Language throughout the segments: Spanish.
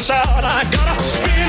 will help us out. I got a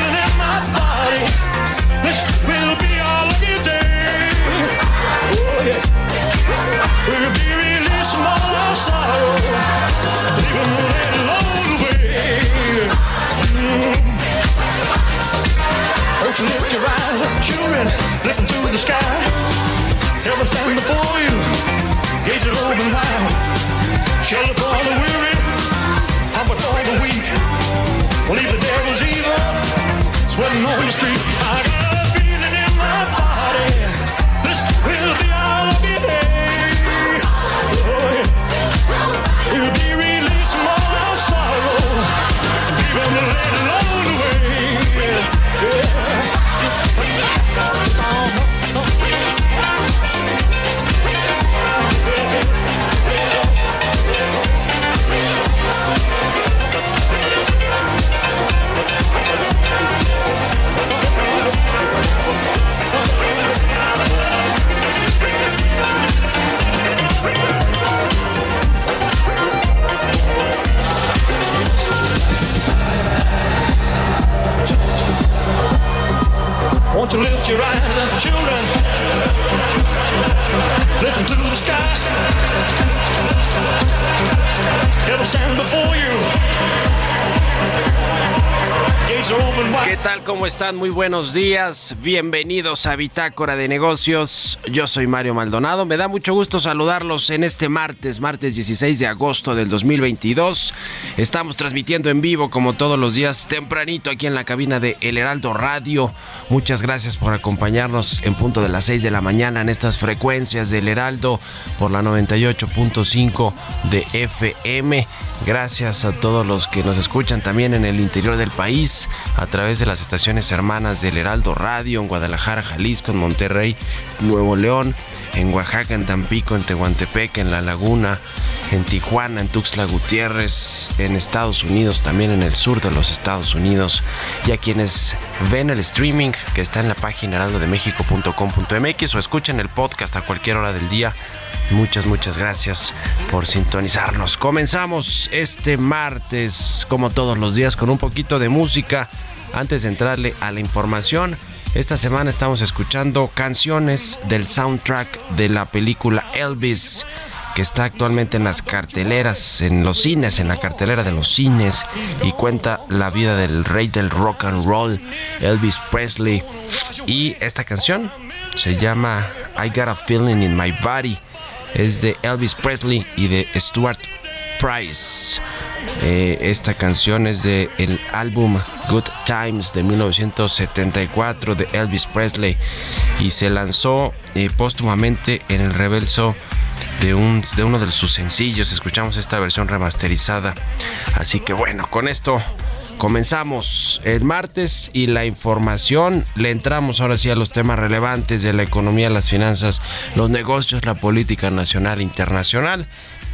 ¿Cómo están? Muy buenos días. Bienvenidos a Bitácora de Negocios. Yo soy Mario Maldonado. Me da mucho gusto saludarlos en este martes, martes 16 de agosto del 2022. Estamos transmitiendo en vivo como todos los días tempranito aquí en la cabina de El Heraldo Radio. Muchas gracias por acompañarnos en punto de las 6 de la mañana en estas frecuencias del Heraldo por la 98.5 de FM. Gracias a todos los que nos escuchan también en el interior del país a través de las estaciones hermanas del Heraldo Radio en Guadalajara, Jalisco, en Monterrey, Nuevo León, en Oaxaca, en Tampico, en Tehuantepec, en La Laguna, en Tijuana, en Tuxtla Gutiérrez, en Estados Unidos, también en el sur de los Estados Unidos. Y a quienes ven el streaming que está en la página heraldodemexico.com.mx o escuchen el podcast a cualquier hora del día. Muchas, muchas gracias por sintonizarnos. Comenzamos este martes, como todos los días, con un poquito de música. Antes de entrarle a la información, esta semana estamos escuchando canciones del soundtrack de la película Elvis que está actualmente en las carteleras, en los cines, en la cartelera de los cines y cuenta la vida del rey del rock and roll, Elvis Presley. Y esta canción se llama I Got a Feeling in My Body. Es de Elvis Presley y de Stuart Price. Eh, esta canción es de el álbum Good Times de 1974 de Elvis Presley y se lanzó eh, póstumamente en el reverso de, un, de uno de sus sencillos. Escuchamos esta versión remasterizada. Así que bueno, con esto comenzamos el martes y la información. Le entramos ahora sí a los temas relevantes de la economía, las finanzas, los negocios, la política nacional e internacional.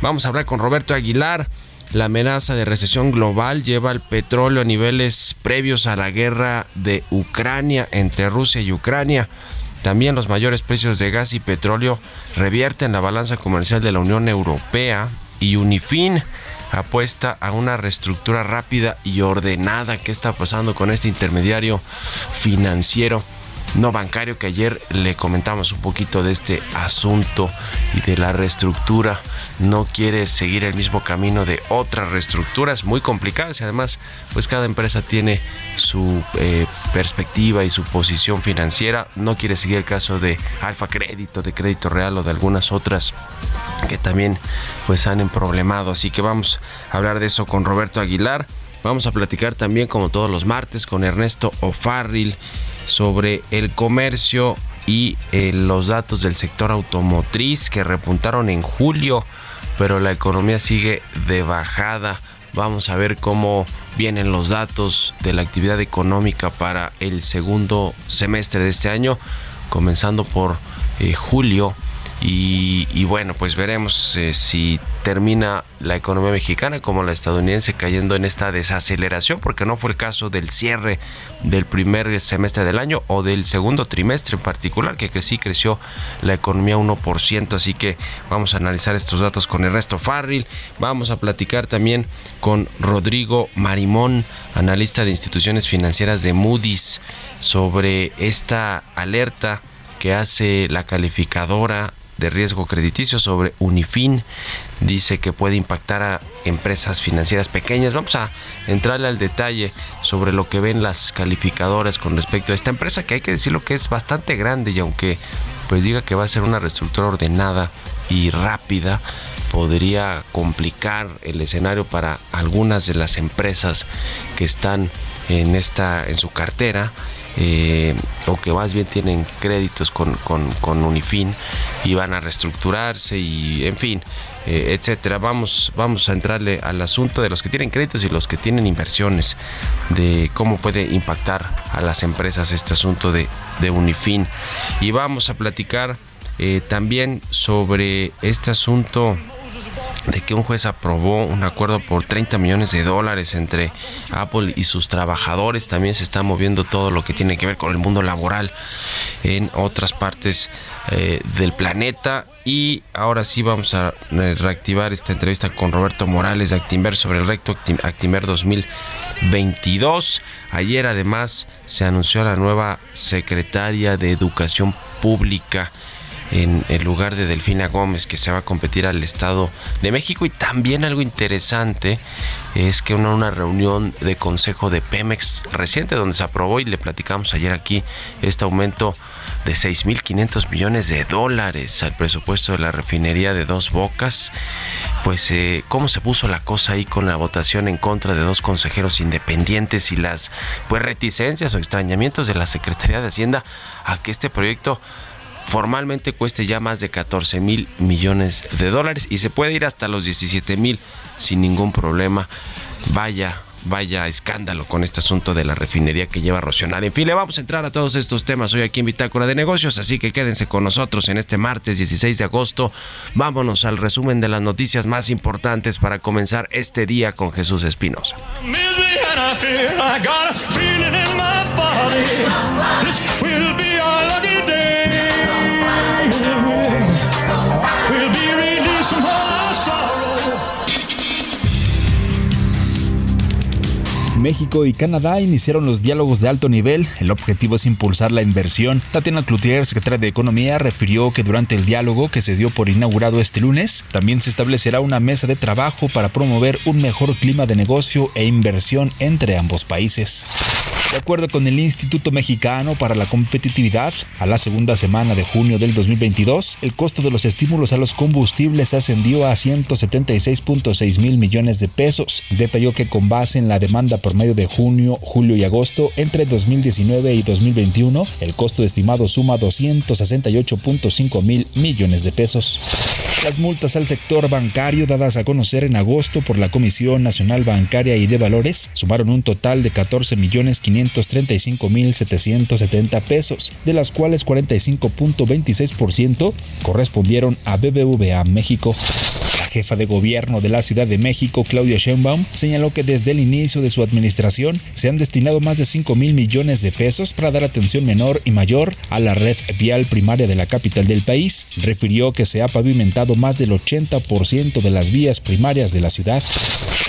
Vamos a hablar con Roberto Aguilar la amenaza de recesión global lleva al petróleo a niveles previos a la guerra de Ucrania entre Rusia y Ucrania. También los mayores precios de gas y petróleo revierten la balanza comercial de la Unión Europea y Unifin apuesta a una reestructura rápida y ordenada. ¿Qué está pasando con este intermediario financiero? No bancario que ayer le comentamos un poquito de este asunto y de la reestructura. No quiere seguir el mismo camino de otras reestructuras muy complicadas y además pues cada empresa tiene su eh, perspectiva y su posición financiera. No quiere seguir el caso de Alfa Crédito de Crédito Real o de algunas otras que también pues han problemado. Así que vamos a hablar de eso con Roberto Aguilar. Vamos a platicar también como todos los martes con Ernesto O'Farrill sobre el comercio y eh, los datos del sector automotriz que repuntaron en julio, pero la economía sigue de bajada. Vamos a ver cómo vienen los datos de la actividad económica para el segundo semestre de este año, comenzando por eh, julio y, bueno, pues veremos eh, si termina la economía mexicana como la estadounidense cayendo en esta desaceleración, porque no fue el caso del cierre del primer semestre del año o del segundo trimestre en particular, que, sí creció la economía 1%. Así que vamos a analizar estos datos con Ernesto Farril. Vamos a platicar también con Rodrigo Marimón, analista de instituciones financieras de Moody's, sobre esta alerta que hace la calificadora de riesgo crediticio sobre Unifin. Dice que puede impactar a empresas financieras pequeñas. Vamos a entrarle al detalle sobre lo que ven las calificadoras con respecto a esta empresa, que hay que decirlo que es bastante grande y aunque pues diga que va a ser una reestructura ordenada y rápida, podría complicar el escenario para algunas de las empresas que están en esta en su cartera eh, o que más bien tienen créditos con, con, Unifin y van a reestructurarse y en fin, eh, etcétera. Vamos, vamos a entrarle al asunto de los que tienen créditos y los que tienen inversiones, de cómo puede impactar a las empresas este asunto de, de Unifin. Y vamos a platicar eh, también sobre este asunto de que un juez aprobó un acuerdo por 30 millones de dólares entre Apple y sus trabajadores. También se está moviendo todo lo que tiene que ver con el mundo laboral en otras partes eh, del planeta. Y ahora sí vamos a eh, reactivar esta entrevista con Roberto Morales de Actimber sobre el recto Actimber 2022. Ayer además se anunció la nueva secretaria de Educación Pública en el lugar de Delfina Gómez, que se va a competir al Estado de México. Y también algo interesante es que una, una reunión de consejo de Pemex reciente, donde se aprobó y le platicamos ayer aquí este aumento de 6.500 millones de dólares al presupuesto de la refinería de Dos Bocas. Pues eh, cómo se puso la cosa ahí con la votación en contra de dos consejeros independientes y las pues reticencias o extrañamientos de la Secretaría de Hacienda a que este proyecto formalmente cueste ya más de 14 mil millones de dólares y se puede ir hasta los 17 mil sin ningún problema. Vaya, vaya escándalo con este asunto de la refinería que lleva a Rocionar. En fin, le vamos a entrar a todos estos temas hoy aquí en Bitácora de Negocios, así que quédense con nosotros en este martes 16 de agosto. Vámonos al resumen de las noticias más importantes para comenzar este día con Jesús Espinosa. México y Canadá iniciaron los diálogos de alto nivel. El objetivo es impulsar la inversión. Tatiana Cloutier, secretaria de Economía, refirió que durante el diálogo que se dio por inaugurado este lunes, también se establecerá una mesa de trabajo para promover un mejor clima de negocio e inversión entre ambos países. De acuerdo con el Instituto Mexicano para la Competitividad, a la segunda semana de junio del 2022, el costo de los estímulos a los combustibles ascendió a 176.6 mil millones de pesos. Detalló que con base en la demanda por promedio de junio, julio y agosto entre 2019 y 2021, el costo estimado suma 268.5 mil millones de pesos. Las multas al sector bancario dadas a conocer en agosto por la Comisión Nacional Bancaria y de Valores sumaron un total de 14 millones 535 mil 770 pesos, de las cuales 45.26% correspondieron a BBVA México. La jefa de gobierno de la Ciudad de México, Claudia Sheinbaum, señaló que desde el inicio de su administración se han destinado más de 5 mil millones de pesos para dar atención menor y mayor a la red vial primaria de la capital del país. Refirió que se ha pavimentado más del 80% de las vías primarias de la ciudad.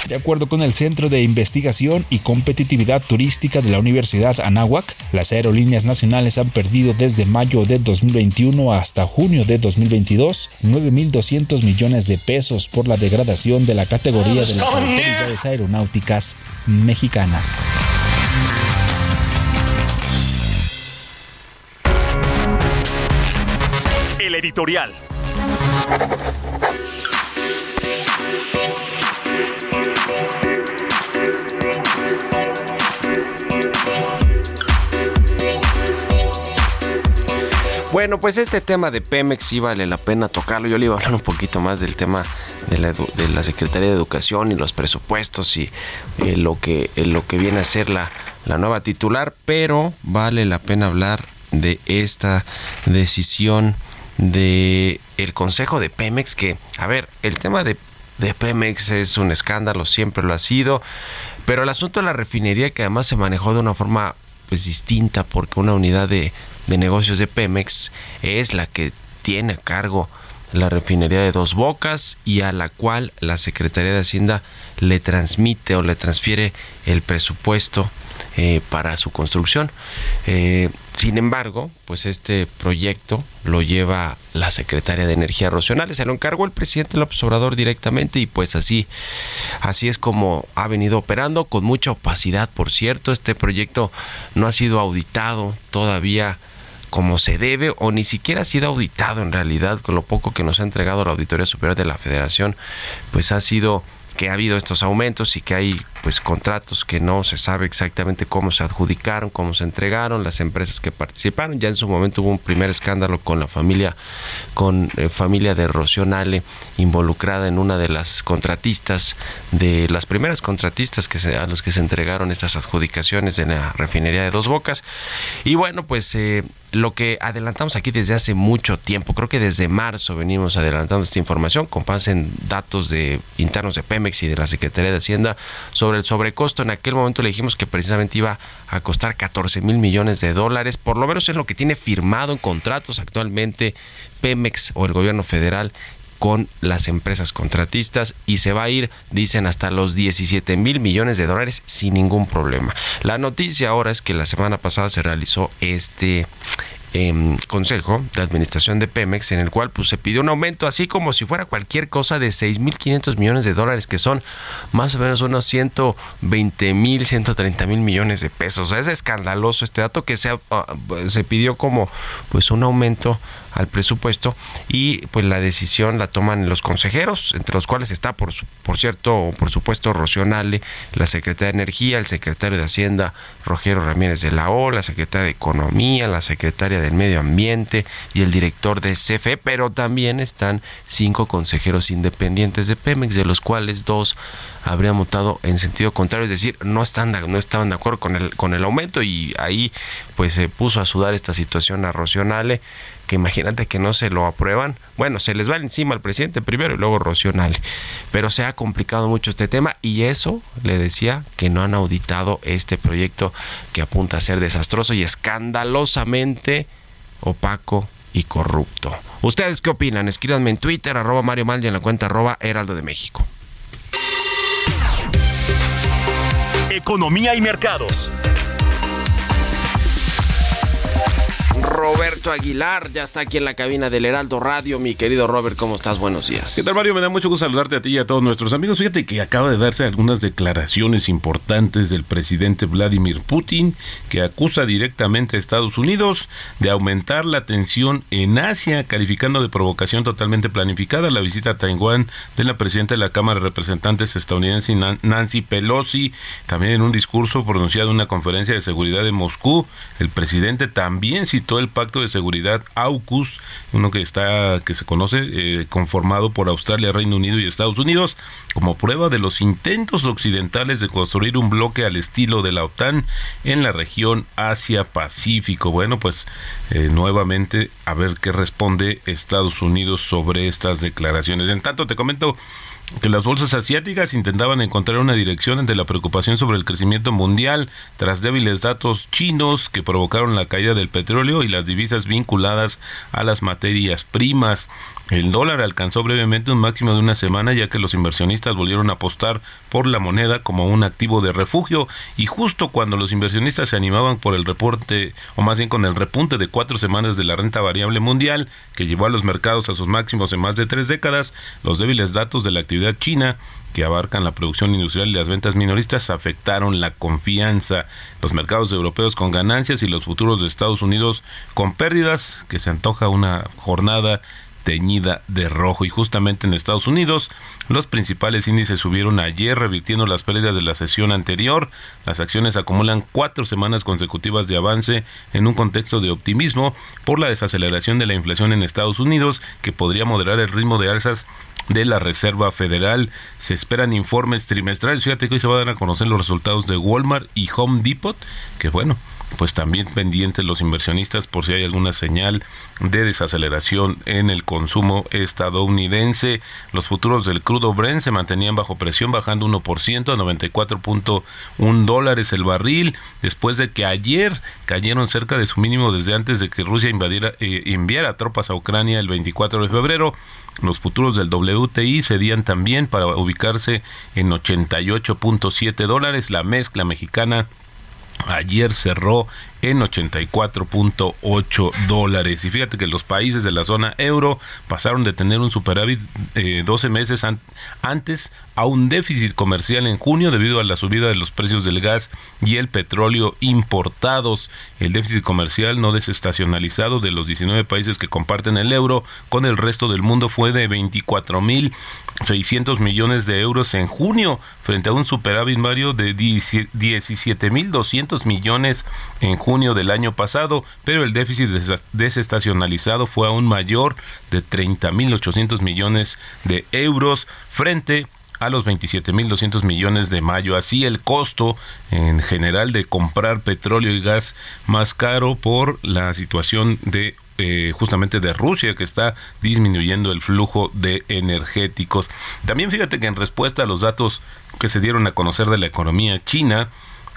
De acuerdo con el Centro de Investigación y Competitividad Turística de la Universidad Anáhuac, las aerolíneas nacionales han perdido desde mayo de 2021 hasta junio de 2022 9.200 millones de pesos por la degradación de la categoría de las autoridades aeronáuticas mexicanas. El editorial. Bueno, pues este tema de Pemex sí vale la pena tocarlo. Yo le iba a hablar un poquito más del tema de la, Secretaría de Educación y los presupuestos y eh, lo, que, eh, lo que viene a ser la, la nueva titular, pero vale la pena hablar de esta decisión de Consejo de Pemex que, a ver, el tema de, de Pemex es un escándalo, siempre lo ha sido, pero el asunto de la refinería que además se manejó de una forma pues distinta porque una unidad de, de negocios de Pemex es la que tiene a cargo la refinería de Dos Bocas y a la cual la Secretaría de Hacienda le transmite o le transfiere el presupuesto eh, para su construcción. Eh, sin embargo, pues este proyecto lo lleva la secretaria de Energía Rocionales, se lo encargó el presidente López Obrador directamente y pues así, así es como ha venido operando con mucha opacidad, por cierto, este proyecto no ha sido auditado todavía como se debe o ni siquiera ha sido auditado en realidad con lo poco que nos ha entregado la Auditoría Superior de la Federación, pues ha sido que ha habido estos aumentos y que hay pues contratos que no se sabe exactamente cómo se adjudicaron, cómo se entregaron, las empresas que participaron. Ya en su momento hubo un primer escándalo con la familia, con eh, familia de Rocío Nale involucrada en una de las contratistas, de las primeras contratistas que se, a los que se entregaron estas adjudicaciones de la refinería de Dos Bocas. Y bueno, pues eh, lo que adelantamos aquí desde hace mucho tiempo, creo que desde marzo venimos adelantando esta información, con en datos de internos de Pemex y de la Secretaría de Hacienda sobre el sobrecosto. En aquel momento le dijimos que precisamente iba a costar 14 mil millones de dólares, por lo menos es lo que tiene firmado en contratos actualmente Pemex o el gobierno federal con las empresas contratistas y se va a ir, dicen, hasta los 17 mil millones de dólares sin ningún problema. La noticia ahora es que la semana pasada se realizó este consejo de administración de Pemex en el cual pues se pidió un aumento así como si fuera cualquier cosa de 6.500 millones de dólares que son más o menos unos 120 mil 130 mil millones de pesos es escandaloso este dato que se, ah, se pidió como pues un aumento al presupuesto y pues la decisión la toman los consejeros, entre los cuales está por, por cierto, por supuesto, Rocío Nale, la secretaria de Energía, el secretario de Hacienda, Rogelio Ramírez de la O, la secretaria de Economía, la secretaria del Medio Ambiente y el director de CFE, pero también están cinco consejeros independientes de Pemex, de los cuales dos habrían votado en sentido contrario, es decir, no están no estaban de acuerdo con el con el aumento y ahí pues se puso a sudar esta situación a Rocío Nale que imagínate que no se lo aprueban. Bueno, se les va encima al presidente primero y luego Rocío Pero se ha complicado mucho este tema y eso le decía que no han auditado este proyecto que apunta a ser desastroso y escandalosamente opaco y corrupto. ¿Ustedes qué opinan? Escríbanme en Twitter, arroba Mario Mal en la cuenta arroba Heraldo de México. Economía y mercados. Roberto Aguilar. Ya está aquí en la cabina del Heraldo Radio. Mi querido Robert, ¿cómo estás? Buenos días. ¿Qué tal, Mario? Me da mucho gusto saludarte a ti y a todos nuestros amigos. Fíjate que acaba de darse algunas declaraciones importantes del presidente Vladimir Putin, que acusa directamente a Estados Unidos de aumentar la tensión en Asia, calificando de provocación totalmente planificada la visita a Taiwán de la presidenta de la Cámara de Representantes estadounidense Nancy Pelosi. También en un discurso pronunciado en una conferencia de seguridad de Moscú, el presidente también citó el Pacto de Seguridad AUKUS, uno que está que se conoce eh, conformado por Australia, Reino Unido y Estados Unidos, como prueba de los intentos occidentales de construir un bloque al estilo de la OTAN en la región Asia-Pacífico. Bueno, pues eh, nuevamente a ver qué responde Estados Unidos sobre estas declaraciones. En tanto, te comento que las bolsas asiáticas intentaban encontrar una dirección ante la preocupación sobre el crecimiento mundial tras débiles datos chinos que provocaron la caída del petróleo y las divisas vinculadas a las materias primas. El dólar alcanzó brevemente un máximo de una semana ya que los inversionistas volvieron a apostar por la moneda como un activo de refugio y justo cuando los inversionistas se animaban por el reporte o más bien con el repunte de cuatro semanas de la renta variable mundial que llevó a los mercados a sus máximos en más de tres décadas, los débiles datos de la actividad china que abarcan la producción industrial y las ventas minoristas afectaron la confianza. Los mercados europeos con ganancias y los futuros de Estados Unidos con pérdidas, que se antoja una jornada teñida de rojo. Y justamente en Estados Unidos, los principales índices subieron ayer, revirtiendo las pérdidas de la sesión anterior. Las acciones acumulan cuatro semanas consecutivas de avance en un contexto de optimismo por la desaceleración de la inflación en Estados Unidos, que podría moderar el ritmo de alzas de la Reserva Federal. Se esperan informes trimestrales. Fíjate que hoy se van a conocer los resultados de Walmart y Home Depot, que bueno, pues también pendientes los inversionistas por si hay alguna señal de desaceleración en el consumo estadounidense. Los futuros del crudo Brent se mantenían bajo presión, bajando 1% a 94.1 dólares el barril, después de que ayer cayeron cerca de su mínimo desde antes de que Rusia invadiera, eh, enviara tropas a Ucrania el 24 de febrero. Los futuros del WTI cedían también para ubicarse en 88.7 dólares. La mezcla mexicana ayer cerró en 84.8 dólares. Y fíjate que los países de la zona euro pasaron de tener un superávit 12 eh, meses antes a un déficit comercial en junio debido a la subida de los precios del gas y el petróleo importados. El déficit comercial no desestacionalizado de los 19 países que comparten el euro con el resto del mundo fue de 24.600 millones de euros en junio frente a un superávit Mario de 17.200 millones en junio del año pasado, pero el déficit desestacionalizado fue aún mayor de 30.800 millones de euros frente a los 27.200 millones de mayo. Así el costo en general de comprar petróleo y gas más caro por la situación de eh, justamente de Rusia que está disminuyendo el flujo de energéticos. También fíjate que en respuesta a los datos que se dieron a conocer de la economía china,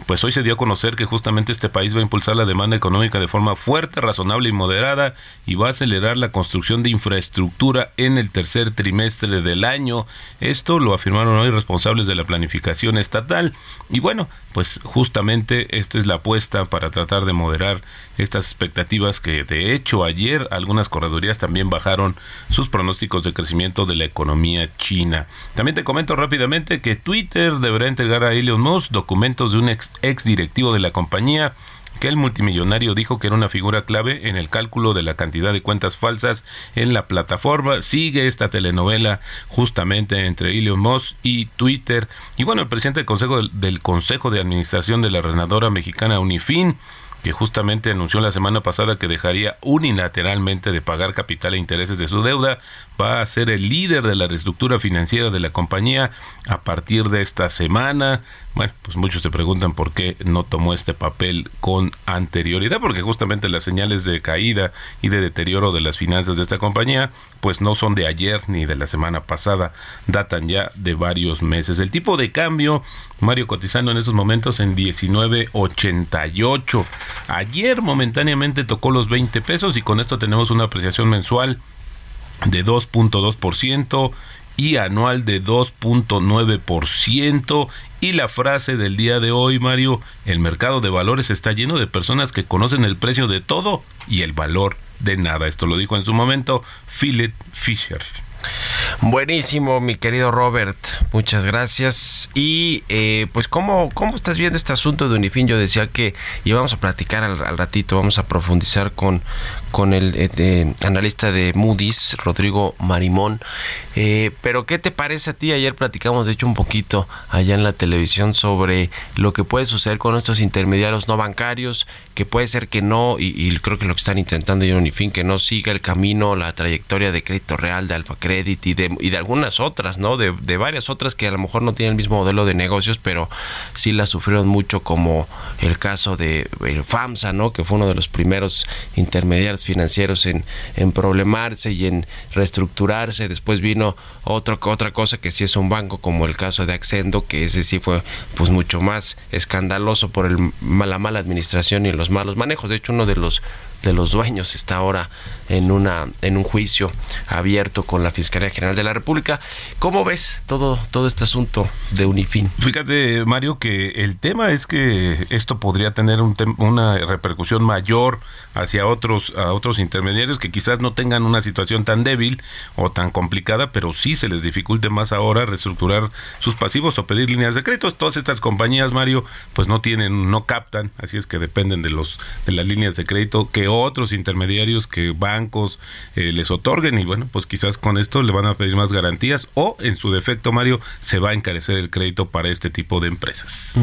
pues hoy se dio a conocer que justamente este país va a impulsar la demanda económica de forma fuerte, razonable y moderada y va a acelerar la construcción de infraestructura en el tercer trimestre del año. Esto lo afirmaron hoy responsables de la planificación estatal y bueno, pues justamente esta es la apuesta para tratar de moderar estas expectativas que de hecho ayer algunas corredurías también bajaron sus pronósticos de crecimiento de la economía china. También te comento rápidamente que Twitter deberá entregar a Elon Musk documentos de un ex, ex directivo de la compañía que el multimillonario dijo que era una figura clave en el cálculo de la cantidad de cuentas falsas en la plataforma. Sigue esta telenovela justamente entre Elon Musk y Twitter. Y bueno, el presidente del Consejo del Consejo de Administración de la Renadora Mexicana Unifin que justamente anunció la semana pasada que dejaría unilateralmente de pagar capital e intereses de su deuda, va a ser el líder de la reestructura financiera de la compañía a partir de esta semana. Bueno, pues muchos se preguntan por qué no tomó este papel con anterioridad, porque justamente las señales de caída y de deterioro de las finanzas de esta compañía, pues no son de ayer ni de la semana pasada, datan ya de varios meses. El tipo de cambio, Mario cotizando en estos momentos en 19.88. Ayer momentáneamente tocó los 20 pesos y con esto tenemos una apreciación mensual de 2.2% y anual de 2.9%. Y la frase del día de hoy, Mario, el mercado de valores está lleno de personas que conocen el precio de todo y el valor de nada. Esto lo dijo en su momento Philip Fisher. Buenísimo, mi querido Robert. Muchas gracias. Y eh, pues, ¿cómo, ¿cómo estás viendo este asunto de Unifin? Yo decía que íbamos a platicar al, ratito, vamos a profundizar con, con el eh, analista de Moody's, Rodrigo Marimón. Eh, pero, ¿qué te parece a ti? Ayer platicamos, de hecho, un poquito allá en la televisión sobre lo que puede suceder con estos intermediarios no bancarios, que puede ser que no, y, creo que lo que están intentando en Unifin, que no siga el camino, la trayectoria de crédito real de Alfa Credit y de, y de algunas otras, ¿no? De, varias otras que a lo mejor no tienen el mismo modelo de negocios, pero sí la sufrieron mucho, como el caso de FAMSA, ¿no? Que fue uno de los primeros intermediarios financieros en, en problemarse y en reestructurarse. Después vino otro, otra cosa que sí es un banco, como el caso de Accendo, que ese sí fue pues mucho más escandaloso por el, la mala administración y los malos manejos. De hecho, uno de los de los dueños está ahora en una en un juicio abierto con la Fiscalía General de la República. ¿Cómo ves todo todo este asunto de Unifin? Fíjate, Mario, que el tema es que esto podría tener un una repercusión mayor hacia otros a otros intermediarios que quizás no tengan una situación tan débil o tan complicada, pero sí se les dificulte más ahora reestructurar sus pasivos o pedir líneas de créditos. Todas estas compañías, Mario, pues no tienen no captan, así es que dependen de los de las líneas de crédito que otros intermediarios que bancos eh, les otorguen y bueno, pues quizás con esto le van a pedir más garantías o en su defecto, Mario, se va a encarecer el crédito para este tipo de empresas.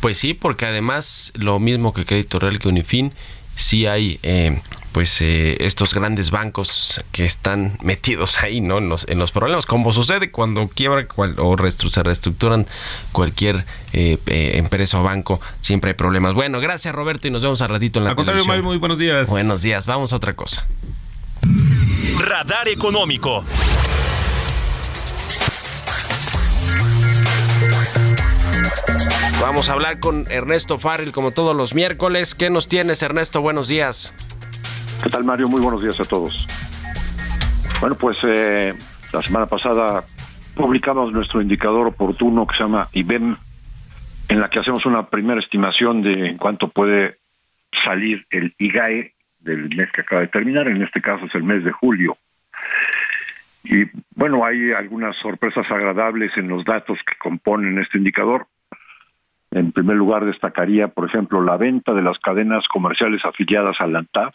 Pues sí, porque además lo mismo que Crédito Real que Unifin, sí hay eh, pues eh, estos grandes bancos que están metidos ahí no en los, en los problemas como sucede cuando quiebra o se reestructuran cualquier eh, empresa o banco siempre hay problemas bueno gracias Roberto y nos vemos al ratito en la televisión. muy buenos días buenos días vamos a otra cosa Radar económico Vamos a hablar con Ernesto Farril como todos los miércoles. ¿Qué nos tienes, Ernesto? Buenos días. ¿Qué tal, Mario? Muy buenos días a todos. Bueno, pues eh, la semana pasada publicamos nuestro indicador oportuno que se llama IBEM, en la que hacemos una primera estimación de en cuánto puede salir el IGAE del mes que acaba de terminar, en este caso es el mes de julio. Y bueno, hay algunas sorpresas agradables en los datos que componen este indicador. En primer lugar, destacaría, por ejemplo, la venta de las cadenas comerciales afiliadas a la ANTAF.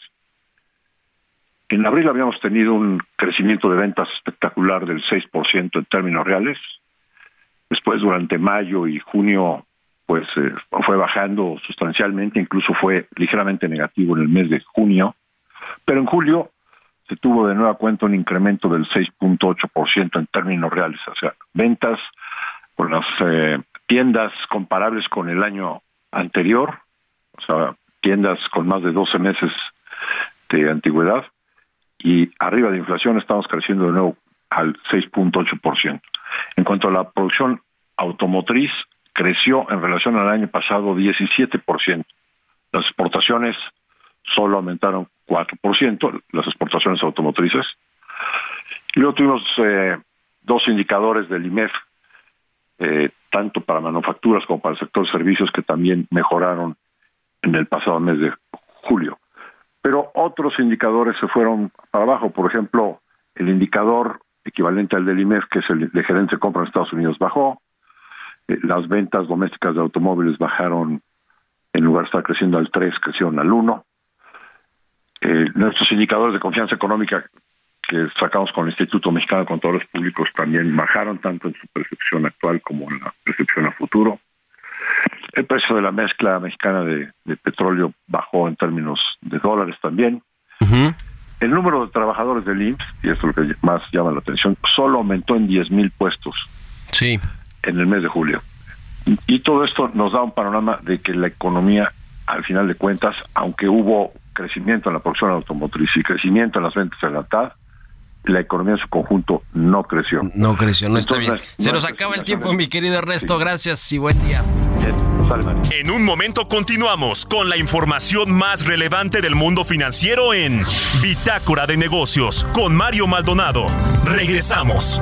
En abril habíamos tenido un crecimiento de ventas espectacular del 6% en términos reales. Después, durante mayo y junio, pues eh, fue bajando sustancialmente, incluso fue ligeramente negativo en el mes de junio. Pero en julio se tuvo de nueva cuenta un incremento del 6.8% en términos reales, o sea, ventas por las eh, tiendas comparables con el año anterior, o sea, tiendas con más de 12 meses de antigüedad, y arriba de inflación estamos creciendo de nuevo al 6.8%. En cuanto a la producción automotriz, creció en relación al año pasado 17%. Las exportaciones solo aumentaron 4%, las exportaciones automotrices. Y luego tuvimos eh, dos indicadores del IMEF eh, tanto para manufacturas como para el sector servicios que también mejoraron en el pasado mes de julio. Pero otros indicadores se fueron para abajo, por ejemplo, el indicador equivalente al del IMEF, que es el de gerente de compra en Estados Unidos, bajó, eh, las ventas domésticas de automóviles bajaron, en lugar de estar creciendo al 3, crecieron al 1. Eh, nuestros indicadores de confianza económica que sacamos con el Instituto Mexicano de Contadores Públicos también bajaron tanto en su percepción actual como en la percepción a futuro. El precio de la mezcla mexicana de, petróleo bajó en términos de dólares también. El número de trabajadores del IMSS, y esto es lo que más llama la atención, solo aumentó en 10 mil puestos sí. en el mes de julio. Y todo esto nos da un panorama de que la economía, al final de cuentas, aunque hubo crecimiento en la producción automotriz y crecimiento en las ventas de la TAD, la economía en su conjunto no creció. No creció, no está bien. Se nos acaba el tiempo, mi querido Ernesto. Gracias y buen día. En un momento continuamos con la información más relevante del mundo financiero en Bitácora de Negocios con Mario Maldonado. Regresamos.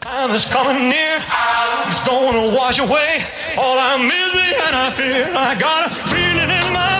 Time is coming near. He's gonna wash away all our misery and I fear. I got a feeling in my.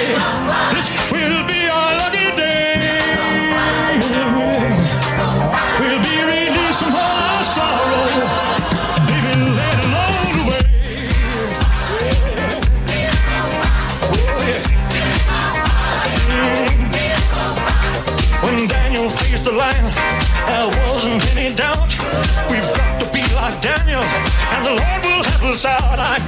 This will be our lucky day. We'll be released from all our sorrow. Baby, let it all away. When Daniel faced the lion, there wasn't any doubt. We've got to be like Daniel, and the Lord will help us out. I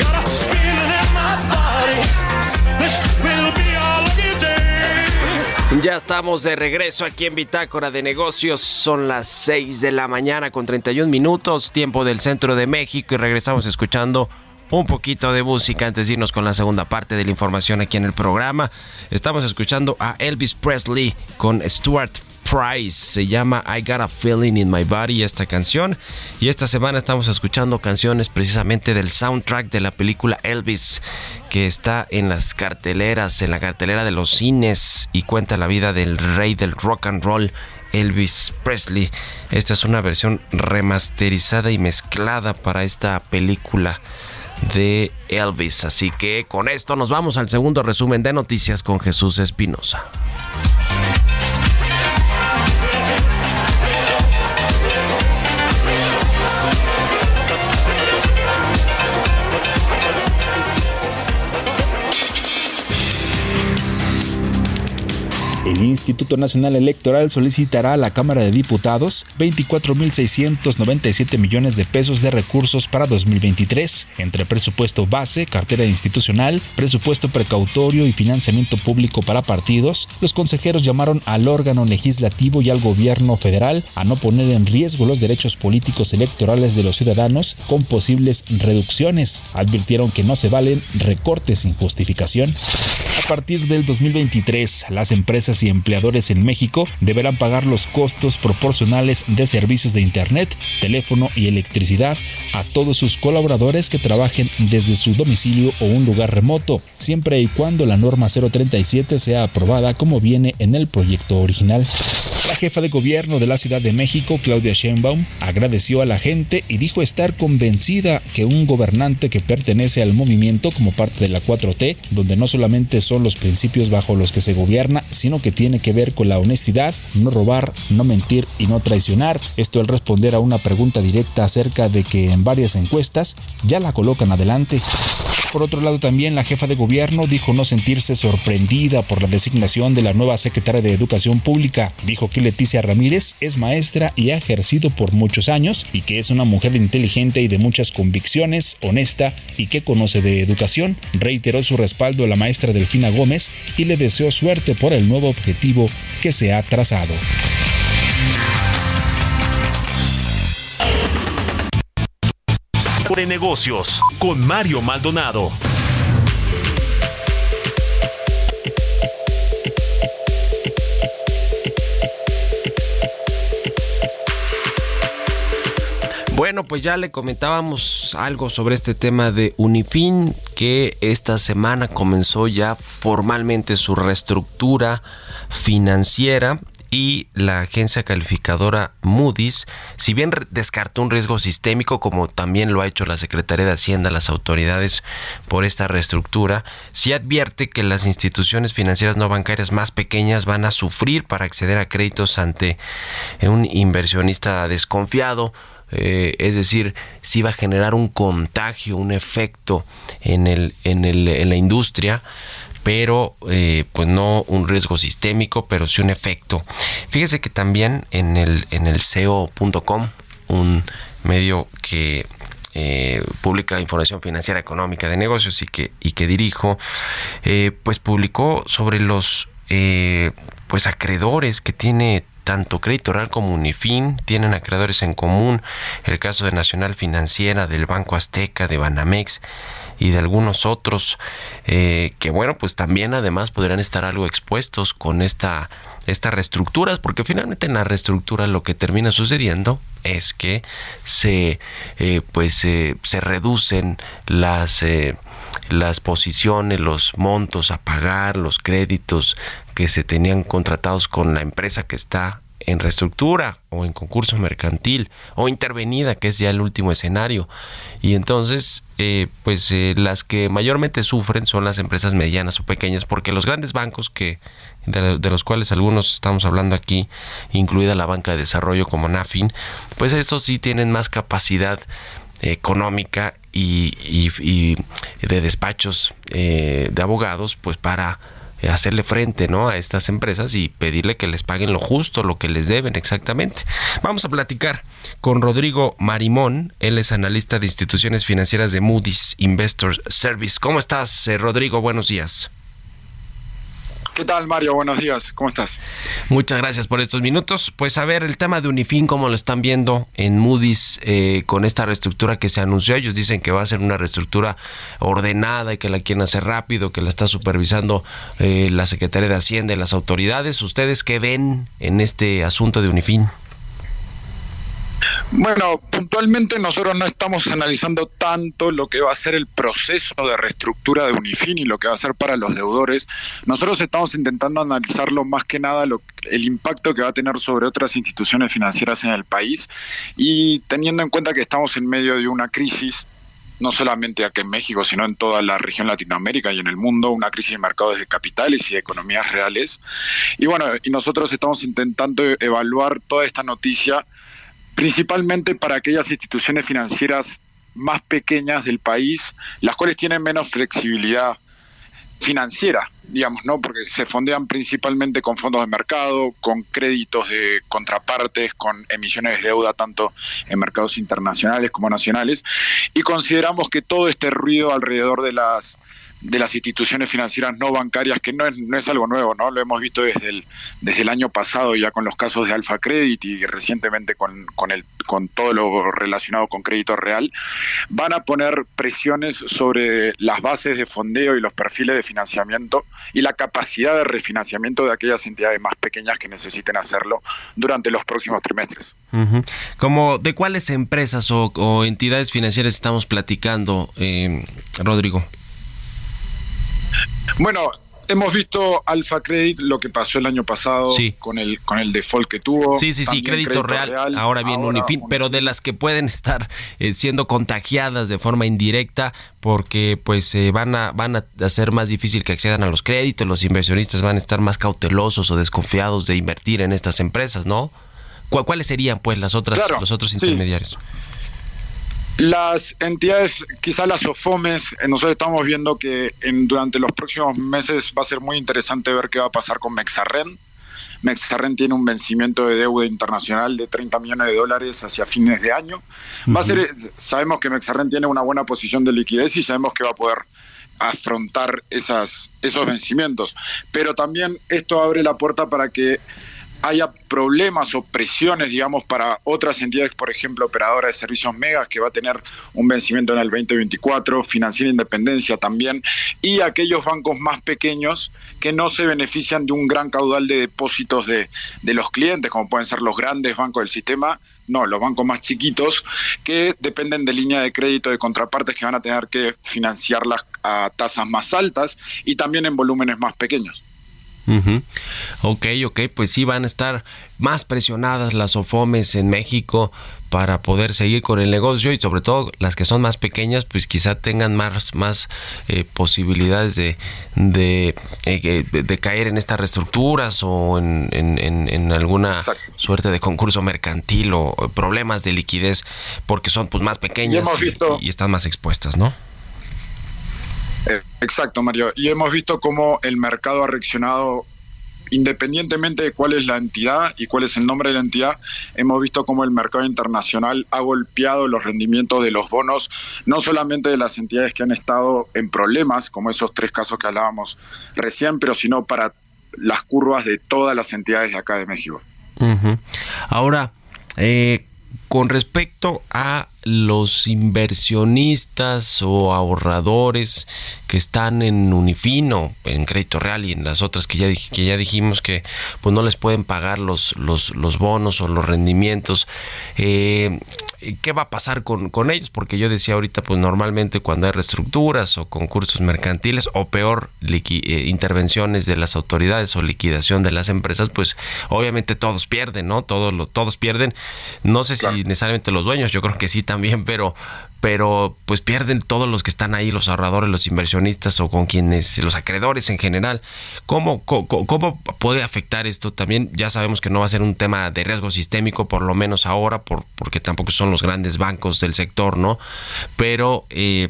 Ya estamos de regreso aquí en Bitácora de Negocios. Son las 6 de la mañana con 31 minutos, tiempo del centro de México y regresamos escuchando un poquito de música antes de irnos con la segunda parte de la información aquí en el programa. Estamos escuchando a Elvis Presley con Stuart Price. Se llama I Got a Feeling in My Body esta canción. Y esta semana estamos escuchando canciones precisamente del soundtrack de la película Elvis que está en las carteleras, en la cartelera de los cines y cuenta la vida del rey del rock and roll. Elvis Presley. Esta es una versión remasterizada y mezclada para esta película de Elvis. Así que con esto nos vamos al segundo resumen de noticias con Jesús Espinosa. El Instituto Nacional Electoral solicitará a la Cámara de Diputados 24.697 millones de pesos de recursos para 2023, entre presupuesto base, cartera institucional, presupuesto precautorio y financiamiento público para partidos. Los consejeros llamaron al órgano legislativo y al gobierno federal a no poner en riesgo los derechos políticos electorales de los ciudadanos con posibles reducciones. Advirtieron que no se valen recortes sin justificación. A partir del 2023, las empresas y empleadores en México deberán pagar los costos proporcionales de servicios de Internet, teléfono y electricidad a todos sus colaboradores que trabajen desde su domicilio o un lugar remoto, siempre y cuando la norma 037 sea aprobada como viene en el proyecto original. La jefa de gobierno de la Ciudad de México, Claudia Sheinbaum, agradeció a la gente y dijo estar convencida que un gobernante que pertenece al movimiento como parte de la 4T, donde no solamente son los principios bajo los que se gobierna, sino que tiene que ver con la honestidad, no robar, no mentir y no traicionar. Esto al responder a una pregunta directa acerca de que en varias encuestas ya la colocan adelante. Por otro lado, también la jefa de gobierno dijo no sentirse sorprendida por la designación de la nueva secretaria de Educación Pública. Dijo que Leticia Ramírez es maestra y ha ejercido por muchos años y que es una mujer inteligente y de muchas convicciones, honesta y que conoce de educación. Reiteró su respaldo a la maestra Delfina Gómez y le deseó suerte por el nuevo objetivo que se ha trazado. De negocios con Mario Maldonado. Bueno, pues ya le comentábamos algo sobre este tema de Unifin, que esta semana comenzó ya formalmente su reestructura financiera y la agencia calificadora Moody's, si bien descartó un riesgo sistémico, como también lo ha hecho la Secretaría de Hacienda, las autoridades por esta reestructura, sí advierte que las instituciones financieras no bancarias más pequeñas van a sufrir para acceder a créditos ante un inversionista desconfiado. Eh, es decir, si va a generar un contagio, un efecto en, el, en, el, en la industria pero eh, pues no un riesgo sistémico, pero sí un efecto. Fíjese que también en el, en el SEO.com, un medio que eh, publica información financiera económica de negocios y que, y que dirijo, eh, pues publicó sobre los pues acreedores que tiene tanto Crédito Real como Unifin tienen acreedores en común. El caso de Nacional Financiera, del Banco Azteca, de Banamex y de algunos otros eh, que bueno pues también además podrían estar algo expuestos con esta estas reestructuras porque finalmente en la reestructura lo que termina sucediendo es que se eh, pues eh, se reducen las las posiciones, los montos a pagar, los créditos que se tenían contratados con la empresa que está en reestructura o en concurso mercantil o intervenida, que es ya el último escenario. Y entonces, eh, pues eh, las que mayormente sufren son las empresas medianas o pequeñas, porque los grandes bancos que de, los cuales algunos estamos hablando aquí, incluida la banca de desarrollo como Nafin, pues estos sí tienen más capacidad económica y, y, de despachos eh, de abogados, pues para hacerle frente ¿no? a estas empresas y pedirle que les paguen lo justo, lo que les deben exactamente. Vamos a platicar con Rodrigo Marimón, él es analista de instituciones financieras de Moody's Investors Service. ¿Cómo estás, eh, Rodrigo? Buenos días. ¿Qué tal, Mario? Buenos días. ¿Cómo estás? Muchas gracias por estos minutos. Pues a ver, el tema de Unifin, ¿cómo lo están viendo en Moody's eh, con esta reestructura que se anunció? Ellos dicen que va a ser una reestructura ordenada y que la quieren hacer rápido, que la está supervisando eh, la Secretaría de Hacienda y las autoridades. ¿Ustedes qué ven en este asunto de Unifin? Bueno, puntualmente nosotros no estamos analizando tanto lo que va a ser el proceso de reestructura de Unifin y lo que va a ser para los deudores. Nosotros estamos intentando analizarlo más que nada el impacto que va a tener sobre otras instituciones financieras en el país y teniendo en cuenta que estamos en medio de una crisis no solamente aquí en México, sino en toda la región Latinoamérica y en el mundo, una crisis de mercados de capitales y de economías reales. Y bueno, y nosotros estamos intentando evaluar toda esta noticia principalmente para aquellas instituciones financieras más pequeñas del país, las cuales tienen menos flexibilidad financiera, digamos, ¿no? Porque se fondean principalmente con fondos de mercado, con créditos de contrapartes, con emisiones de deuda tanto en mercados internacionales como nacionales, y consideramos que todo este ruido alrededor de las de las instituciones financieras no bancarias, que no es, no es algo nuevo, ¿no? Lo hemos visto desde el, desde el año pasado ya con los casos de Alfa Credit y recientemente con, con, el, con todo lo relacionado con crédito real, van a poner presiones sobre las bases de fondeo y los perfiles de financiamiento y la capacidad de refinanciamiento de aquellas entidades más pequeñas que necesiten hacerlo durante los próximos trimestres. Como ¿De cuáles empresas o, entidades financieras estamos platicando, eh, Rodrigo? Bueno, hemos visto Alfa Credit lo que pasó el año pasado con el con el default que tuvo. Sí, sí, sí, crédito, real, Ahora bien, Unifin, pero de las que pueden estar eh, siendo contagiadas de forma indirecta porque pues eh, van a van a hacer más difícil que accedan a los créditos, los inversionistas van a estar más cautelosos o desconfiados de invertir en estas empresas, ¿no? ¿Cuáles serían pues las otras los otros intermediarios? Las entidades, quizás las OFOMES, eh, nosotros estamos viendo que en, durante los próximos meses va a ser muy interesante ver qué va a pasar con Mexarren. Mexarren tiene un vencimiento de deuda internacional de 30 millones de dólares hacia fines de año. Va a ser, sabemos que Mexarren tiene una buena posición de liquidez y sabemos que va a poder afrontar esas, esos vencimientos. Pero también esto abre la puerta para que haya problemas o presiones, digamos, para otras entidades, por ejemplo, operadora de servicios megas, que va a tener un vencimiento en el 2024, Financiera Independencia también, y aquellos bancos más pequeños que no se benefician de un gran caudal de depósitos de, de los clientes, como pueden ser los grandes bancos del sistema, no, los bancos más chiquitos que dependen de línea de crédito de contrapartes que van a tener que financiarlas a tasas más altas y también en volúmenes más pequeños. Ok, ok, pues sí van a estar más presionadas las OFOMES en México para poder seguir con el negocio y sobre todo las que son más pequeñas pues quizá tengan más, más eh, posibilidades de, de, eh, de, caer en estas reestructuras o en, en, alguna suerte de concurso mercantil o problemas de liquidez porque son pues más pequeñas y, y están más expuestas, ¿no? Eh, exacto, Mario. Y hemos visto cómo el mercado ha reaccionado independientemente de cuál es la entidad y cuál es el nombre de la entidad, hemos visto cómo el mercado internacional ha golpeado los rendimientos de los bonos, no solamente de las entidades que han estado en problemas, como esos tres casos que hablábamos recién, pero sino para las curvas de todas las entidades de acá de México. Ahora, eh, con respecto a los inversionistas o ahorradores que están en Unifino, en Crédito Real y en las otras que ya, que ya dijimos que pues no les pueden pagar los, los, los bonos o los rendimientos. Eh, ¿Qué va a pasar con, con, ellos? Porque yo decía ahorita, pues normalmente cuando hay reestructuras o concursos mercantiles o peor, eh, intervenciones de las autoridades o liquidación de las empresas, pues obviamente todos pierden, ¿no? Todos, lo, todos pierden. No sé si necesariamente los dueños, yo creo que sí también, pero, pero pues pierden todos los que están ahí, los ahorradores, los inversionistas o con quienes, los acreedores en general. ¿Cómo, cómo, puede afectar esto? También ya sabemos que no va a ser un tema de riesgo sistémico, por lo menos ahora, por, porque tampoco son los grandes bancos del sector, ¿no? Pero... Eh,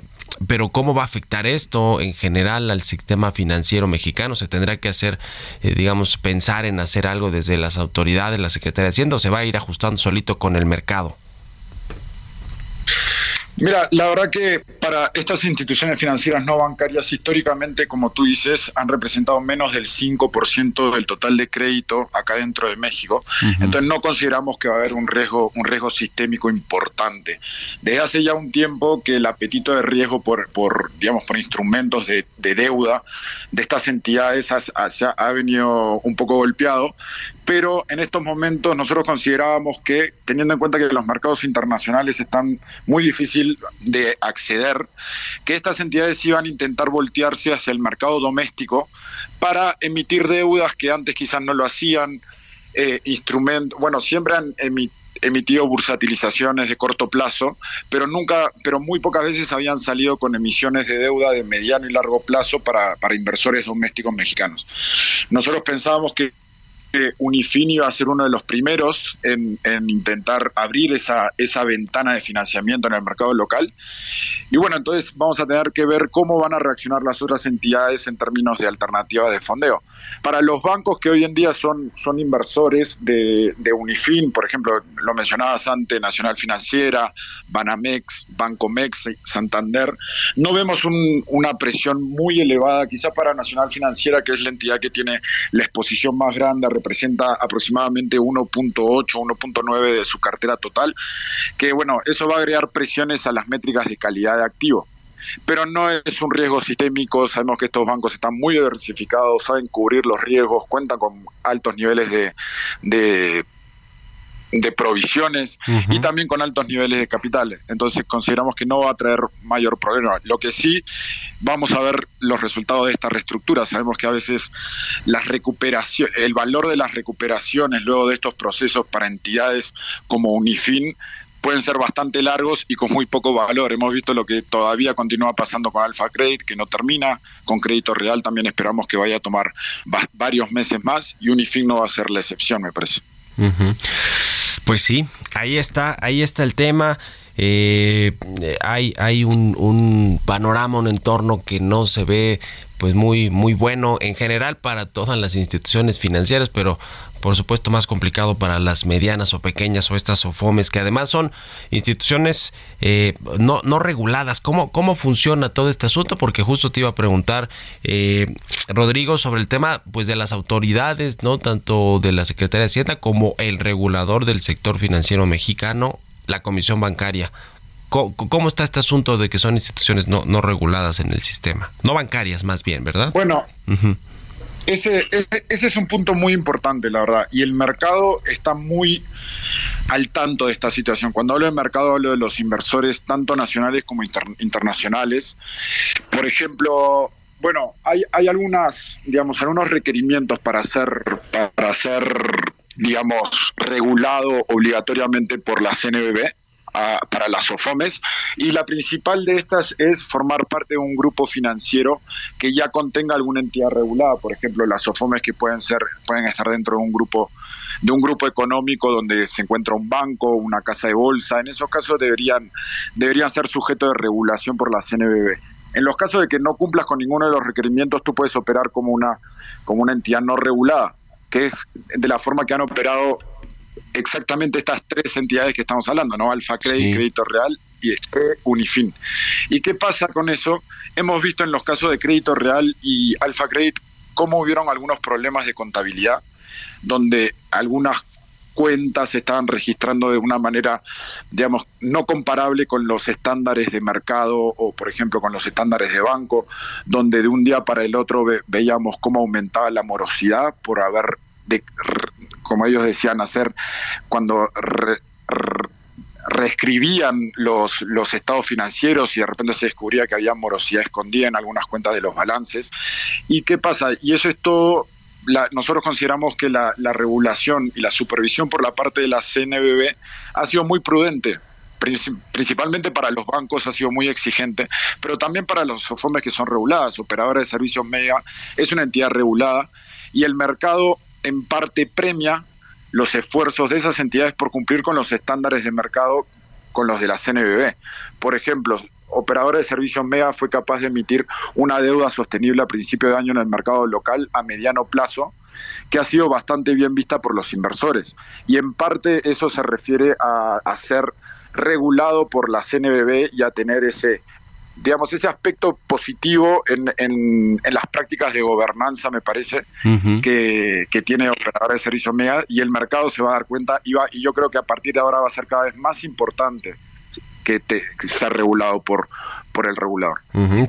pero ¿cómo va a afectar esto en general al sistema financiero mexicano? ¿Se tendrá que hacer, eh, digamos, pensar en hacer algo desde las autoridades, la Secretaría de Hacienda, o se va a ir ajustando solito con el mercado? Mira, la verdad que para estas instituciones financieras no bancarias históricamente, como tú dices, han representado menos del 5% del total de crédito acá dentro de México. Entonces no consideramos que va a haber un riesgo, un riesgo sistémico importante. Desde hace ya un tiempo que el apetito de riesgo por, por digamos, por instrumentos de, deuda de estas entidades ha, ha venido un poco golpeado pero en estos momentos nosotros considerábamos que, teniendo en cuenta que los mercados internacionales están muy difícil de acceder, que estas entidades iban a intentar voltearse hacia el mercado doméstico para emitir deudas que antes quizás no lo hacían, eh, bueno, siempre han emitido bursatilizaciones de corto plazo, pero nunca, pero muy pocas veces habían salido con emisiones de deuda de mediano y largo plazo para, para inversores domésticos mexicanos. Nosotros pensábamos que que Unifin iba a ser uno de los primeros en, intentar abrir esa, esa ventana de financiamiento en el mercado local. Y bueno, entonces vamos a tener que ver cómo van a reaccionar las otras entidades en términos de alternativa de fondeo. Para los bancos que hoy en día son, inversores de, Unifin, por ejemplo, lo mencionabas antes, Nacional Financiera, Banamex, Bancomex, Santander, no vemos una presión muy elevada, quizá para Nacional Financiera, que es la entidad que tiene la exposición más grande representa aproximadamente 1.8, 1.9 de su cartera total, que bueno, eso va a agregar presiones a las métricas de calidad de activo pero no es un riesgo sistémico. Sabemos que estos bancos están muy diversificados, saben cubrir los riesgos, cuentan con altos niveles de, de de provisiones y también con altos niveles de capitales. Entonces consideramos que no va a traer mayor problema. Lo que sí vamos a ver los resultados de esta reestructura. Sabemos que a veces las recuperaciones, el valor de las recuperaciones luego de estos procesos para entidades como Unifin pueden ser bastante largos y con muy poco valor. Hemos visto lo que todavía continúa pasando con Alfa Credit, que no termina. Con Crédito Real también esperamos que vaya a tomar varios meses más y Unifin no va a ser la excepción, me parece. Pues sí, ahí está, ahí está el tema. Eh, hay hay un, un, panorama, un entorno que no se ve pues muy muy bueno en general para todas las instituciones financieras, pero por supuesto más complicado para las medianas o pequeñas o estas OFOMES, que además son instituciones eh, no, no reguladas. ¿Cómo, ¿Cómo funciona todo este asunto? Porque justo te iba a preguntar, eh, Rodrigo, sobre el tema pues de las autoridades, no tanto de la Secretaría de Hacienda como el regulador del sector financiero mexicano, la Comisión Bancaria. ¿Cómo, está este asunto de que son instituciones no, no reguladas en el sistema? No bancarias, más bien, ¿verdad? Bueno, ese, ese, es un punto muy importante, la verdad. Y el mercado está muy al tanto de esta situación. Cuando hablo de mercado, hablo de los inversores, tanto nacionales como internacionales. Por ejemplo, Bueno, hay, hay algunas, digamos, algunos requerimientos para ser, para ser, digamos, regulado obligatoriamente por la CNBB para las SOFOMES y la principal de estas es formar parte de un grupo financiero que ya contenga alguna entidad regulada, por ejemplo las SOFOMES que pueden ser pueden estar dentro de un grupo de un grupo económico donde se encuentra un banco, una casa de bolsa, en esos casos deberían deberían ser sujetos de regulación por la CNBB. En los casos de que no cumplas con ninguno de los requerimientos, tú puedes operar como una como una entidad no regulada, que es de la forma que han operado exactamente estas tres entidades que estamos hablando, ¿no? Alfa Credit, Crédito Real y Unifin. ¿Y qué pasa con eso? Hemos visto en los casos de Crédito Real y Alfa Credit cómo hubieron algunos problemas de contabilidad, donde algunas cuentas se estaban registrando de una manera, digamos, no comparable con los estándares de mercado o, por ejemplo, con los estándares de banco, donde de un día para el otro veíamos cómo aumentaba la morosidad por haber de, como ellos decían hacer cuando reescribían los, los estados financieros y de repente se descubría que había morosidad escondida en algunas cuentas de los balances. ¿Y qué pasa? Y eso es todo nosotros consideramos que la, regulación y la supervisión por la parte de la CNBB ha sido muy prudente, principalmente para los bancos ha sido muy exigente, pero también para los SOFOMES que son reguladas. Operadora de servicios media es una entidad regulada y el mercado en parte premia los esfuerzos de esas entidades por cumplir con los estándares de mercado con los de la CNBB. Por ejemplo, Operadora de Servicios MEGA fue capaz de emitir una deuda sostenible a principio de año en el mercado local a mediano plazo, que ha sido bastante bien vista por los inversores. Y en parte eso se refiere a, a ser regulado por la CNBB y a tener ese digamos, ese aspecto positivo en, en, las prácticas de gobernanza, me parece, que, que, tiene Operadora de Servicios MEA y el mercado se va a dar cuenta y, va, y yo creo que a partir de ahora va a ser cada vez más importante que, te, sea regulado por, por el regulador.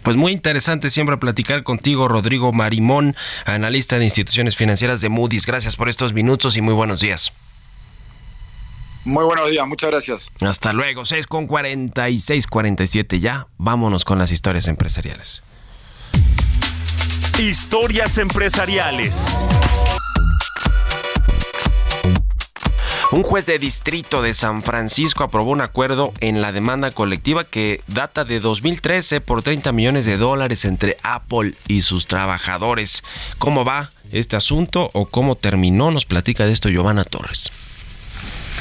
Pues muy interesante siempre platicar contigo, Rodrigo Marimón, analista de instituciones financieras de Moody's. Gracias por estos minutos y muy buenos días. Muy buenos días, muchas gracias. Hasta luego, 6 con 46, 47 ya. Vámonos con las historias empresariales. Historias empresariales. Un juez de distrito de San Francisco aprobó un acuerdo en la demanda colectiva que data de 2013 por 30 millones de dólares entre Apple y sus trabajadores. ¿Cómo va este asunto o cómo terminó? Nos platica de esto Giovanna Torres.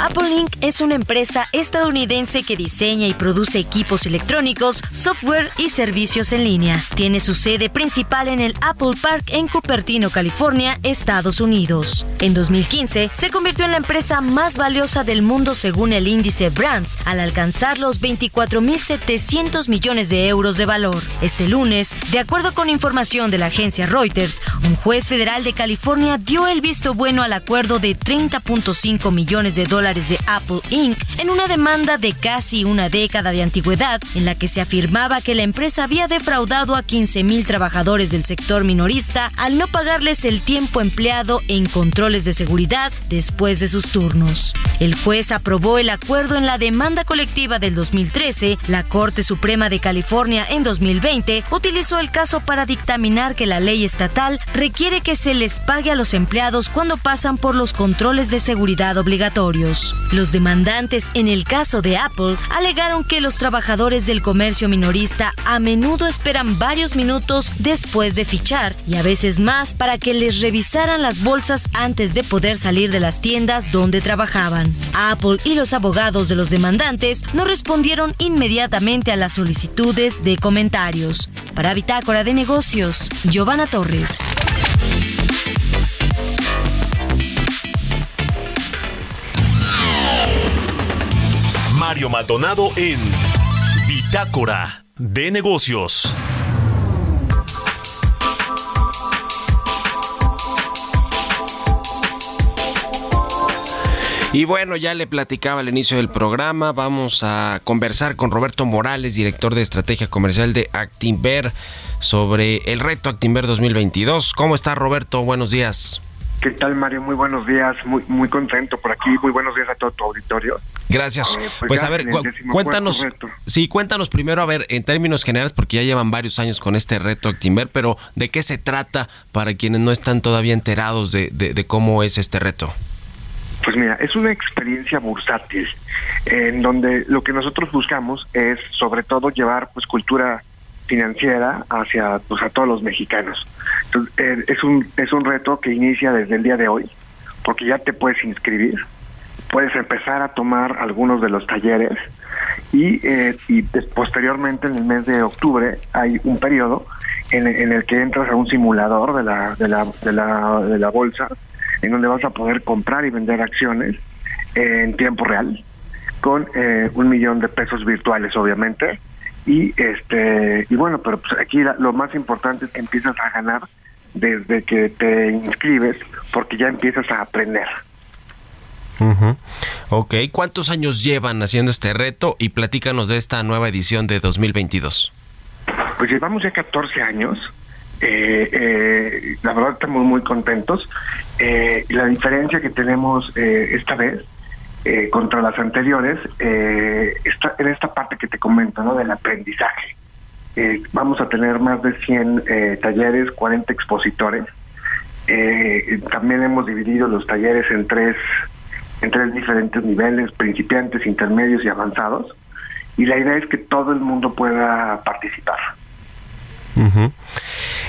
Apple Inc. es una empresa estadounidense que diseña y produce equipos electrónicos, software y servicios en línea. Tiene su sede principal en el Apple Park en Cupertino, California, Estados Unidos. En 2015 se convirtió en la empresa más valiosa del mundo según el índice Brands, al alcanzar los 24.700 millones de euros de valor. Este lunes, de acuerdo con información de la agencia Reuters, un juez federal de California dio el visto bueno al acuerdo de 30.5 millones de dólares de Apple Inc. en una demanda de casi una década de antigüedad en la que se afirmaba que la empresa había defraudado a 15.000 trabajadores del sector minorista al no pagarles el tiempo empleado en controles de seguridad después de sus turnos. El juez aprobó el acuerdo en la demanda colectiva del 2013. La Corte Suprema de California en 2020 utilizó el caso para dictaminar que la ley estatal requiere que se les pague a los empleados cuando pasan por los controles de seguridad obligatorios. Los demandantes en el caso de Apple alegaron que los trabajadores del comercio minorista a menudo esperan varios minutos después de fichar y a veces más para que les revisaran las bolsas antes de poder salir de las tiendas donde trabajaban. Apple y los abogados de los demandantes no respondieron inmediatamente a las solicitudes de comentarios. Para Bitácora de Negocios, Giovanna Torres. Mario Maldonado en Bitácora de Negocios. Y bueno, ya le platicaba al inicio del programa, vamos a conversar con Roberto Morales, director de estrategia comercial de Actinver, sobre el reto Actinver 2022. ¿Cómo está Roberto? Buenos días. ¿Qué tal, Mario? Muy buenos días, muy muy contento por aquí. Muy buenos días a todo tu auditorio. Gracias. Eh, pues, ya a ver, cu- cuéntanos, sí, cuéntanos primero, a ver, en términos generales, porque ya llevan varios años con este reto Actimber, pero ¿de qué se trata para quienes no están todavía enterados de, de- de cómo es este reto? Pues mira, es una experiencia bursátil en donde lo que nosotros buscamos es sobre todo llevar pues cultura financiera hacia pues a todos los mexicanos. Entonces, eh, es un es un reto que inicia desde el día de hoy, porque ya te puedes inscribir, puedes empezar a tomar algunos de los talleres y, eh, y posteriormente en el mes de octubre hay un periodo en, en el que entras a un simulador de la, de la, de la, de la bolsa en donde vas a poder comprar y vender acciones en tiempo real con eh, un millón de pesos virtuales obviamente y este y bueno pero pues aquí la- lo más importante es que empiezas a ganar desde que te inscribes porque ya empiezas a aprender Ujú. Ok, ¿cuántos años llevan haciendo este reto? Y platícanos de esta nueva edición de 2022. Pues llevamos ya 14 años. Eh, eh, la verdad estamos muy contentos. Eh, la diferencia que tenemos eh, esta vez eh, contra las anteriores eh, está en esta parte que te comento, ¿no? Del aprendizaje. Eh, vamos a tener más de 100 eh, talleres, 40 expositores. Eh, también hemos dividido los talleres en tres, en tres diferentes niveles, principiantes, intermedios y avanzados. Y la idea es que todo el mundo pueda participar.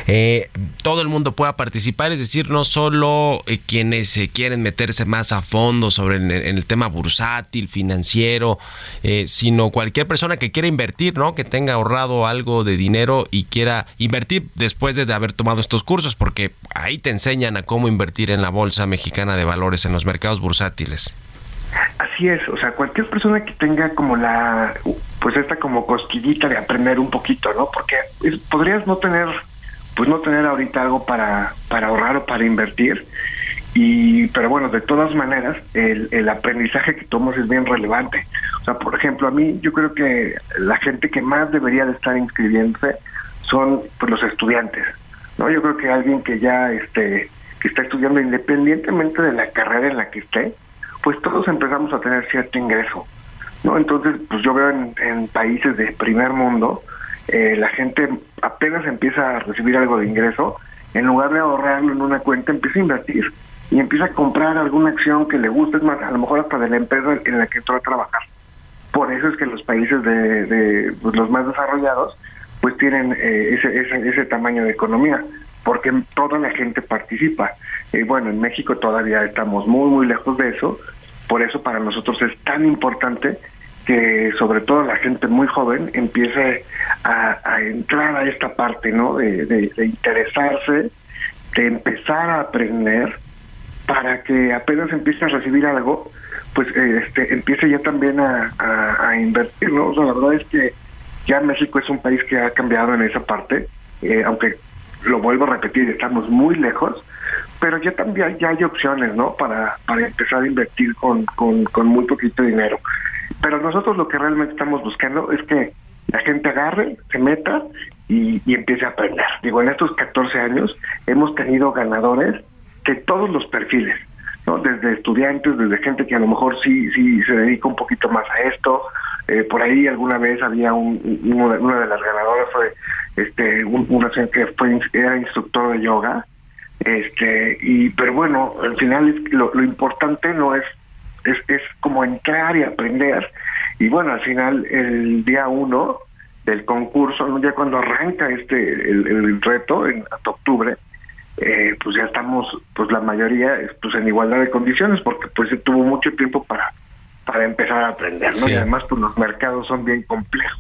Eh, todo el mundo pueda participar, es decir, no solo eh, quienes eh, quieren meterse más a fondo sobre el, en el tema bursátil, financiero, eh, sino cualquier persona que quiera invertir, ¿no? Que tenga ahorrado algo de dinero y quiera invertir después de haber tomado estos cursos, porque ahí te enseñan a cómo invertir en la bolsa mexicana de valores, en los mercados bursátiles. Así es, o sea, cualquier persona que tenga como la, pues esta como cosquillita de aprender un poquito, ¿no? Porque podrías no tener, pues no tener ahorita algo para, para ahorrar o para invertir, y, pero bueno, de todas maneras, el, el aprendizaje que tomas es bien relevante. O sea, por ejemplo, a mí yo creo que la gente que más debería de estar inscribiéndose son pues, los estudiantes, ¿no? Yo creo que alguien que ya, este, que está estudiando independientemente de la carrera en la que esté, pues todos empezamos a tener cierto ingreso, ¿no? Entonces, pues yo veo en, países de primer mundo, eh, la gente apenas empieza a recibir algo de ingreso, en lugar de ahorrarlo en una cuenta, empieza a invertir y empieza a comprar alguna acción que le guste, es más, a lo mejor hasta de la empresa en la que entró a trabajar. Por eso es que los países de, de, pues, los más desarrollados, pues tienen eh, ese, ese, ese tamaño de economía, porque toda la gente participa. Y bueno, en México todavía estamos muy, muy lejos de eso, por eso para nosotros es tan importante que sobre todo la gente muy joven empiece a, entrar a esta parte, ¿no? De, de- de interesarse, de empezar a aprender, para que apenas empiece a recibir algo, pues este, empiece ya también a, invertir, ¿no? La verdad es que ya México es un país que ha cambiado en esa parte, eh, aunque lo vuelvo a repetir, estamos muy lejos, pero ya también ya hay opciones, ¿no? Para, para empezar a invertir con, con, con muy poquito dinero. Pero nosotros lo que realmente estamos buscando es que la gente agarre, se meta y, empiece a aprender. Digo, en estos 14 años hemos tenido ganadores de todos los perfiles, ¿no? Desde estudiantes, desde gente que a lo mejor sí, sí se dedica un poquito más a esto. Eh, por ahí alguna vez había un, un- una, una de las ganadoras fue este un- una que fue era instructor de yoga este y pero bueno al final lo, lo importante no es, es es como entrar y aprender. Y bueno al final el día uno del concurso ya cuando arranca este el, reto en octubre eh, pues ya estamos pues la mayoría pues en igualdad de condiciones porque pues se tuvo mucho tiempo para para empezar a aprender no Sí. y además pues los mercados son bien complejos.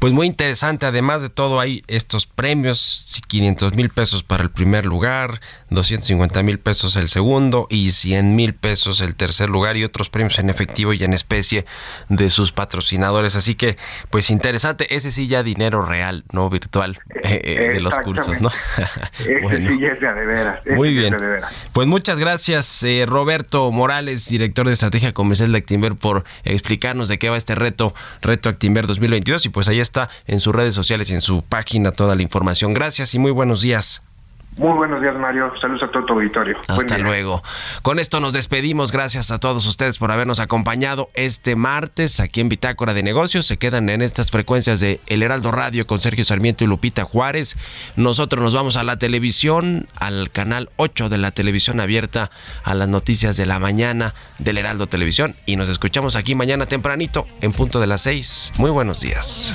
Pues muy interesante, además de todo hay estos premios, 500 mil pesos para el primer lugar, 250 mil pesos el segundo y 100 mil pesos el tercer lugar y otros premios en efectivo y en especie de sus patrocinadores. Así que, pues interesante, ese sí ya dinero real, no virtual, eh, eh, de los cursos, ¿no? ese Bueno. sí ya es de veras ese Muy sí bien. de veras. Pues muchas gracias, eh, Roberto Morales, director de estrategia comercial de Actimber, por explicarnos de qué va este reto, Reto Actimber 2022. Y pues ahí está en sus redes sociales en su página toda la información. Gracias y muy buenos días. Muy buenos días, Mario. Saludos a todo tu auditorio. Hasta luego. Con esto nos despedimos. Gracias a todos ustedes por habernos acompañado este martes aquí en Bitácora de Negocios. Se quedan en estas frecuencias de El Heraldo Radio con Sergio Sarmiento y Lupita Juárez. Nosotros nos vamos a la televisión, al canal 8 de la televisión abierta, a las noticias de la mañana del Heraldo Televisión. Y nos escuchamos aquí mañana tempranito, en punto de las 6. Muy buenos días.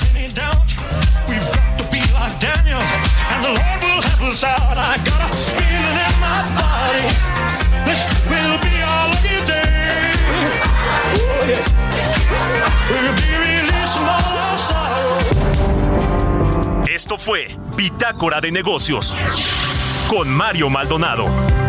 Esto fue Bitácora de Negocios con Mario Maldonado.